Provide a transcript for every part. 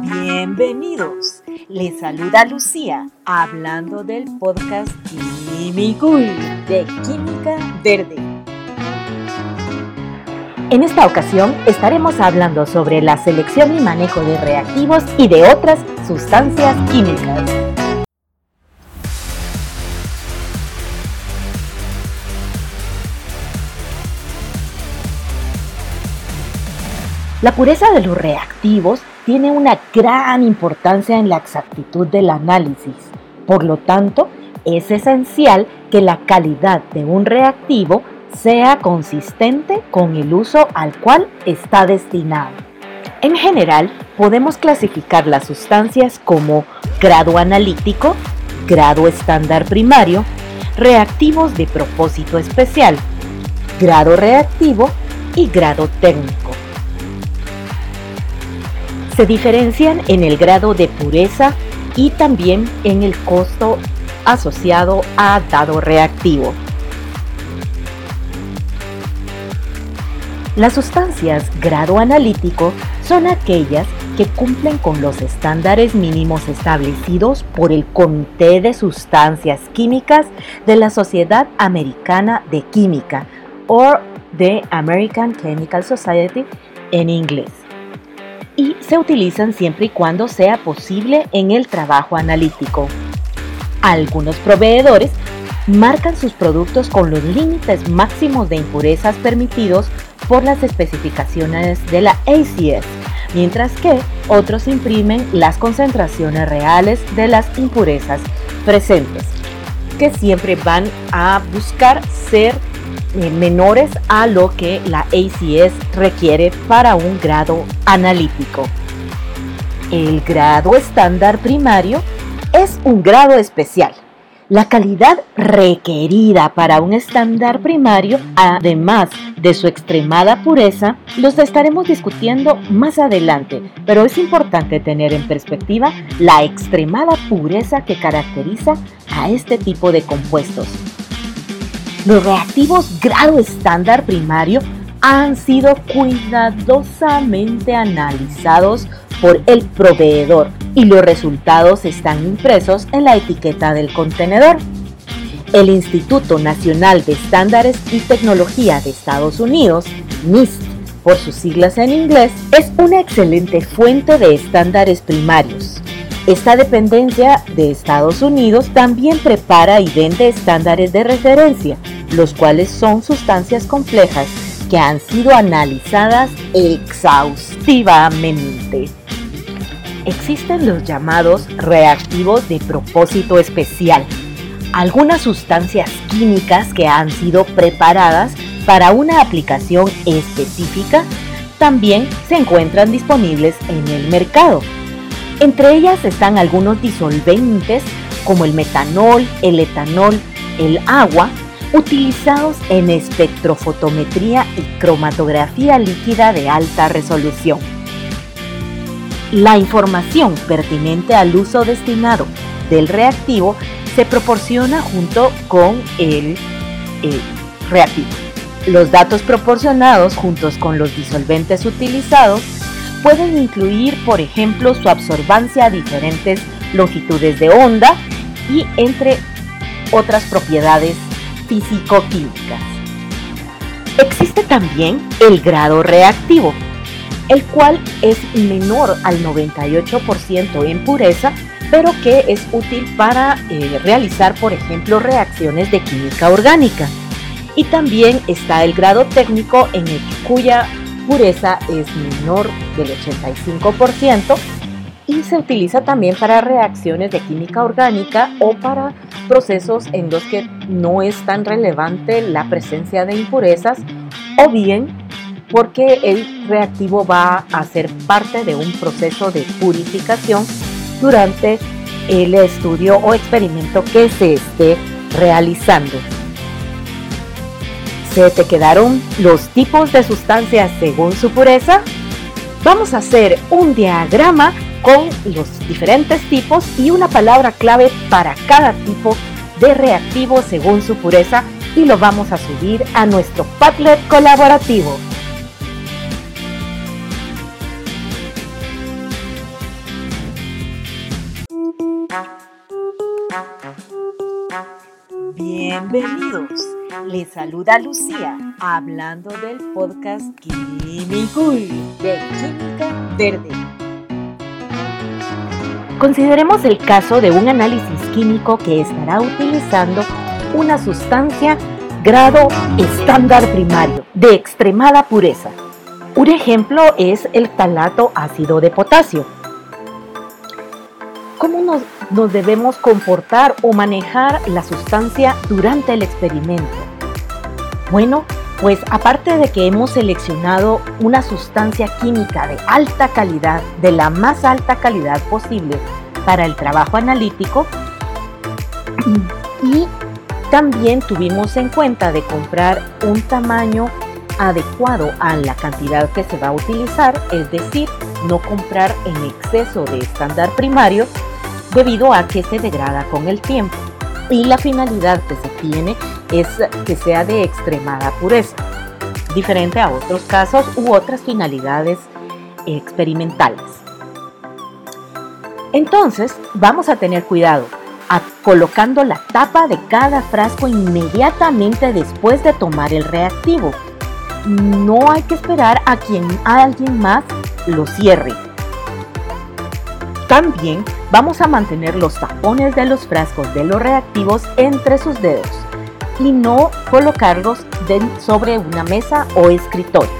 Bienvenidos. Les saluda Lucía hablando del podcast Químico de Química Verde. En esta ocasión estaremos hablando sobre la selección y manejo de reactivos y de otras sustancias químicas. La pureza de los reactivos tiene una gran importancia en la exactitud del análisis. Por lo tanto, es esencial que la calidad de un reactivo sea consistente con el uso al cual está destinado. En general, podemos clasificar las sustancias como grado analítico, grado estándar primario, reactivos de propósito especial, grado reactivo y grado técnico se diferencian en el grado de pureza y también en el costo asociado a dado reactivo. Las sustancias grado analítico son aquellas que cumplen con los estándares mínimos establecidos por el Comité de Sustancias Químicas de la Sociedad Americana de Química o de American Chemical Society en inglés y se utilizan siempre y cuando sea posible en el trabajo analítico. Algunos proveedores marcan sus productos con los límites máximos de impurezas permitidos por las especificaciones de la ACS, mientras que otros imprimen las concentraciones reales de las impurezas presentes, que siempre van a buscar ser eh, menores a lo que la ACS requiere para un grado analítico. El grado estándar primario es un grado especial. La calidad requerida para un estándar primario, además de su extremada pureza, los estaremos discutiendo más adelante, pero es importante tener en perspectiva la extremada pureza que caracteriza a este tipo de compuestos. Los reactivos grado estándar primario han sido cuidadosamente analizados por el proveedor y los resultados están impresos en la etiqueta del contenedor. El Instituto Nacional de Estándares y Tecnología de Estados Unidos, NIST por sus siglas en inglés, es una excelente fuente de estándares primarios. Esta dependencia de Estados Unidos también prepara y vende estándares de referencia los cuales son sustancias complejas que han sido analizadas exhaustivamente. Existen los llamados reactivos de propósito especial, algunas sustancias químicas que han sido preparadas para una aplicación específica también se encuentran disponibles en el mercado. Entre ellas están algunos disolventes como el metanol, el etanol, el agua utilizados en espectrofotometría y cromatografía líquida de alta resolución. La información pertinente al uso destinado del reactivo se proporciona junto con el, reactivo. Los datos proporcionados juntos con los disolventes utilizados pueden incluir, por ejemplo, su absorbancia a diferentes longitudes de onda y entre otras propiedades físico-químicas. Existe también el grado reactivo, el cual es menor al 98% en pureza, pero que es útil para eh, realizar, por ejemplo, reacciones de química orgánica. Y también está el grado técnico en el cuya pureza es menor del 85% y se utiliza también para reacciones de química orgánica o para procesos en los que no es tan relevante la presencia de impurezas o bien porque el reactivo va a ser parte de un proceso de purificación durante el estudio o experimento que se esté realizando. ¿Se te quedaron los tipos de sustancias según su pureza? Vamos a hacer un diagrama con los diferentes tipos y una palabra clave para cada tipo de reactivo según su pureza y lo vamos a subir a nuestro Padlet colaborativo. Bienvenidos. Les saluda Lucía hablando del podcast Química Cool de Química Verde Consideremos el caso de un análisis químico que estará utilizando una sustancia grado estándar primario de extremada pureza. Un ejemplo es el talato ácido de potasio. ¿Cómo nos, nos debemos comportar o manejar la sustancia durante el experimento? Bueno, pues aparte de que hemos seleccionado una sustancia química de alta calidad, de la más alta calidad posible para el trabajo analítico, y también tuvimos en cuenta de comprar un tamaño adecuado a la cantidad que se va a utilizar, es decir, no comprar en exceso de estándar primario debido a que se degrada con el tiempo. Y la finalidad que se tiene es que sea de extremada pureza, diferente a otros casos u otras finalidades experimentales. Entonces, vamos a tener cuidado colocando la tapa de cada frasco inmediatamente después de tomar el reactivo. No hay que esperar a quien alguien más lo cierre. También vamos a mantener los tapones de los frascos de los reactivos entre sus dedos y no colocarlos sobre una mesa o escritorio.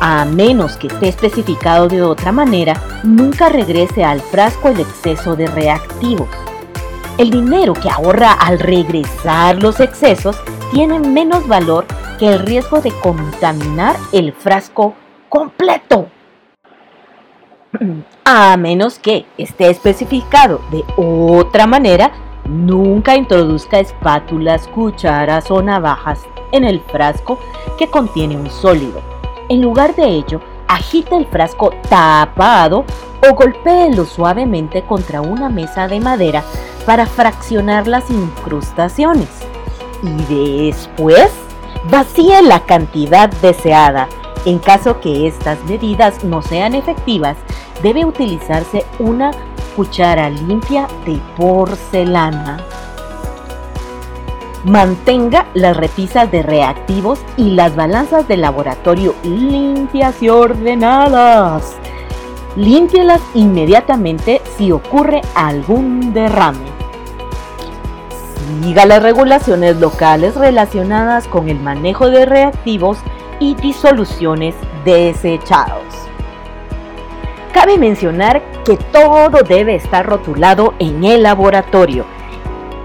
A menos que esté especificado de otra manera, nunca regrese al frasco el exceso de reactivos. El dinero que ahorra al regresar los excesos tiene menos valor que el riesgo de contaminar el frasco completo. A menos que esté especificado de otra manera, nunca introduzca espátulas, cucharas o navajas en el frasco que contiene un sólido. En lugar de ello, agite el frasco tapado o golpéelo suavemente contra una mesa de madera para fraccionar las incrustaciones. Y después, vacíe la cantidad deseada. En caso que estas medidas no sean efectivas, debe utilizarse una cuchara limpia de porcelana. Mantenga las repisas de reactivos y las balanzas de laboratorio limpias y ordenadas. Límpielas inmediatamente si ocurre algún derrame. Siga las regulaciones locales relacionadas con el manejo de reactivos y disoluciones desechados. Cabe mencionar que todo debe estar rotulado en el laboratorio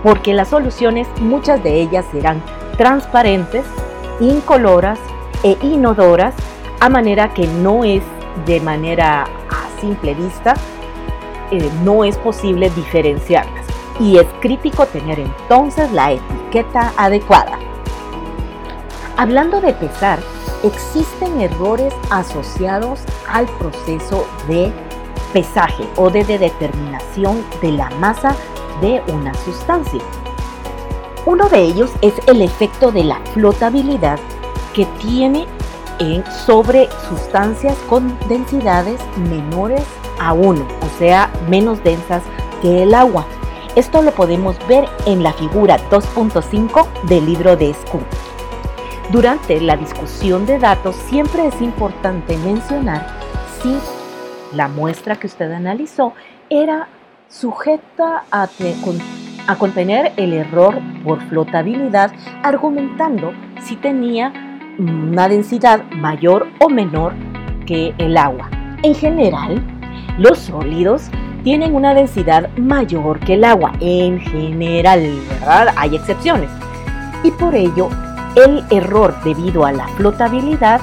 porque las soluciones, muchas de ellas serán transparentes, incoloras e inodoras, a manera que no es de manera a simple vista, eh, no es posible diferenciarlas. Y es crítico tener entonces la etiqueta adecuada. Hablando de pesar, existen errores asociados al proceso de pesaje o de determinación de la masa de una sustancia. Uno de ellos es el efecto de la flotabilidad que tiene en, sobre sustancias con densidades menores a 1, o sea, menos densas que el agua. Esto lo podemos ver en la figura 2.5 del libro de Scoop. Durante la discusión de datos siempre es importante mencionar si la muestra que usted analizó era sujeta a, a contener el error por flotabilidad, argumentando si tenía una densidad mayor o menor que el agua. En general, los sólidos tienen una densidad mayor que el agua. En general, ¿verdad? Hay excepciones. Y por ello, el error debido a la flotabilidad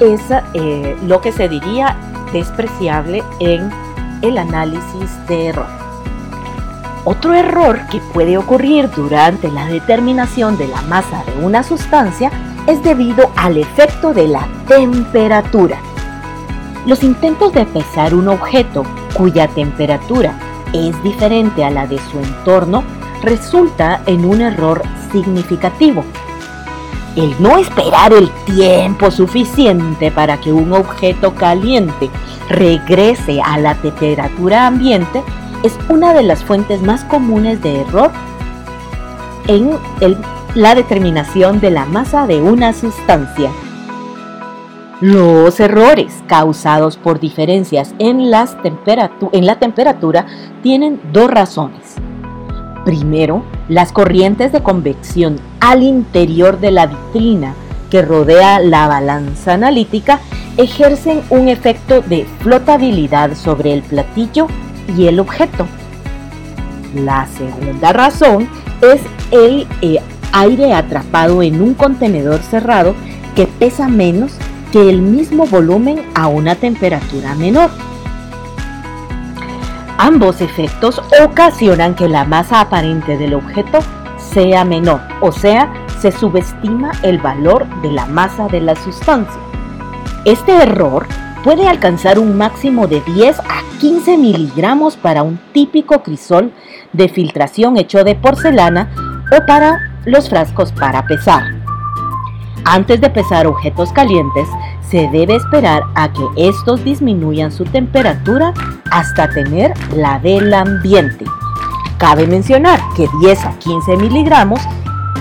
es eh, lo que se diría despreciable en el análisis de error. Otro error que puede ocurrir durante la determinación de la masa de una sustancia es debido al efecto de la temperatura. Los intentos de pesar un objeto cuya temperatura es diferente a la de su entorno resulta en un error significativo. El no esperar el tiempo suficiente para que un objeto caliente regrese a la temperatura ambiente es una de las fuentes más comunes de error en la determinación de la masa de una sustancia. Los errores causados por diferencias en, la temperatura tienen dos razones. Primero, las corrientes de convección al interior de la vitrina que rodea la balanza analítica ejercen un efecto de flotabilidad sobre el platillo y el objeto. La segunda razón es el eh, aire atrapado en un contenedor cerrado que pesa menos que el mismo volumen a una temperatura menor. Ambos efectos ocasionan que la masa aparente del objeto sea menor, o sea, se subestima el valor de la masa de la sustancia. Este error puede alcanzar un máximo de 10 a 15 miligramos para un típico crisol de filtración hecho de porcelana o para los frascos para pesar. Antes de pesar objetos calientes, se debe esperar a que estos disminuyan su temperatura hasta tener la del ambiente. Cabe mencionar que 10 a 15 miligramos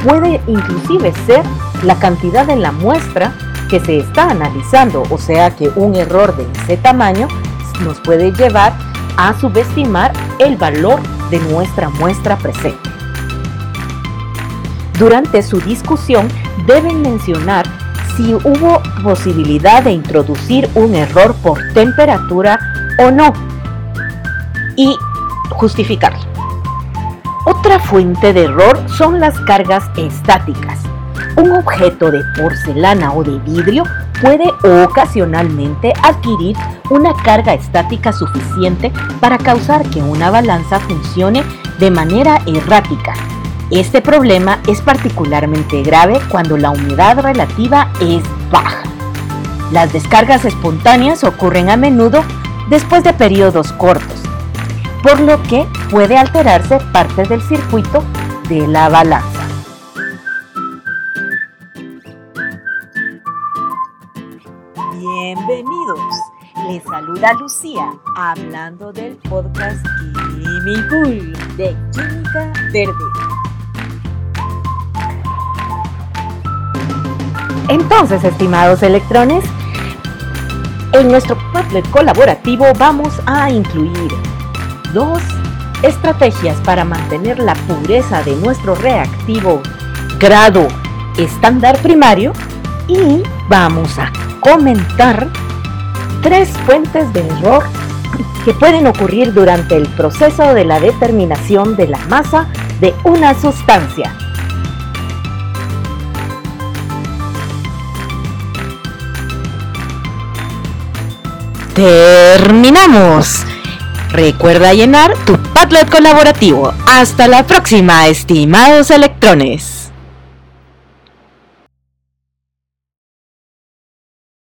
puede inclusive ser la cantidad de la muestra que se está analizando, o sea que un error de ese tamaño nos puede llevar a subestimar el valor de nuestra muestra presente. Durante su discusión deben mencionar si hubo posibilidad de introducir un error por temperatura o no y justificarlo. Otra fuente de error son las cargas estáticas. Un objeto de porcelana o de vidrio puede ocasionalmente adquirir una carga estática suficiente para causar que una balanza funcione de manera errática este problema es particularmente grave cuando la humedad relativa es baja. Las descargas espontáneas ocurren a menudo después de periodos cortos, por lo que puede alterarse parte del circuito de la balanza. Bienvenidos, les saluda Lucía hablando del podcast Químico de Química Verde. Entonces, estimados electrones, en nuestro Padlet colaborativo vamos a incluir dos estrategias para mantener la pureza de nuestro reactivo grado estándar primario y vamos a comentar tres fuentes de error que pueden ocurrir durante el proceso de la determinación de la masa de una sustancia. Terminamos. Recuerda llenar tu Padlet colaborativo. Hasta la próxima, estimados electrones.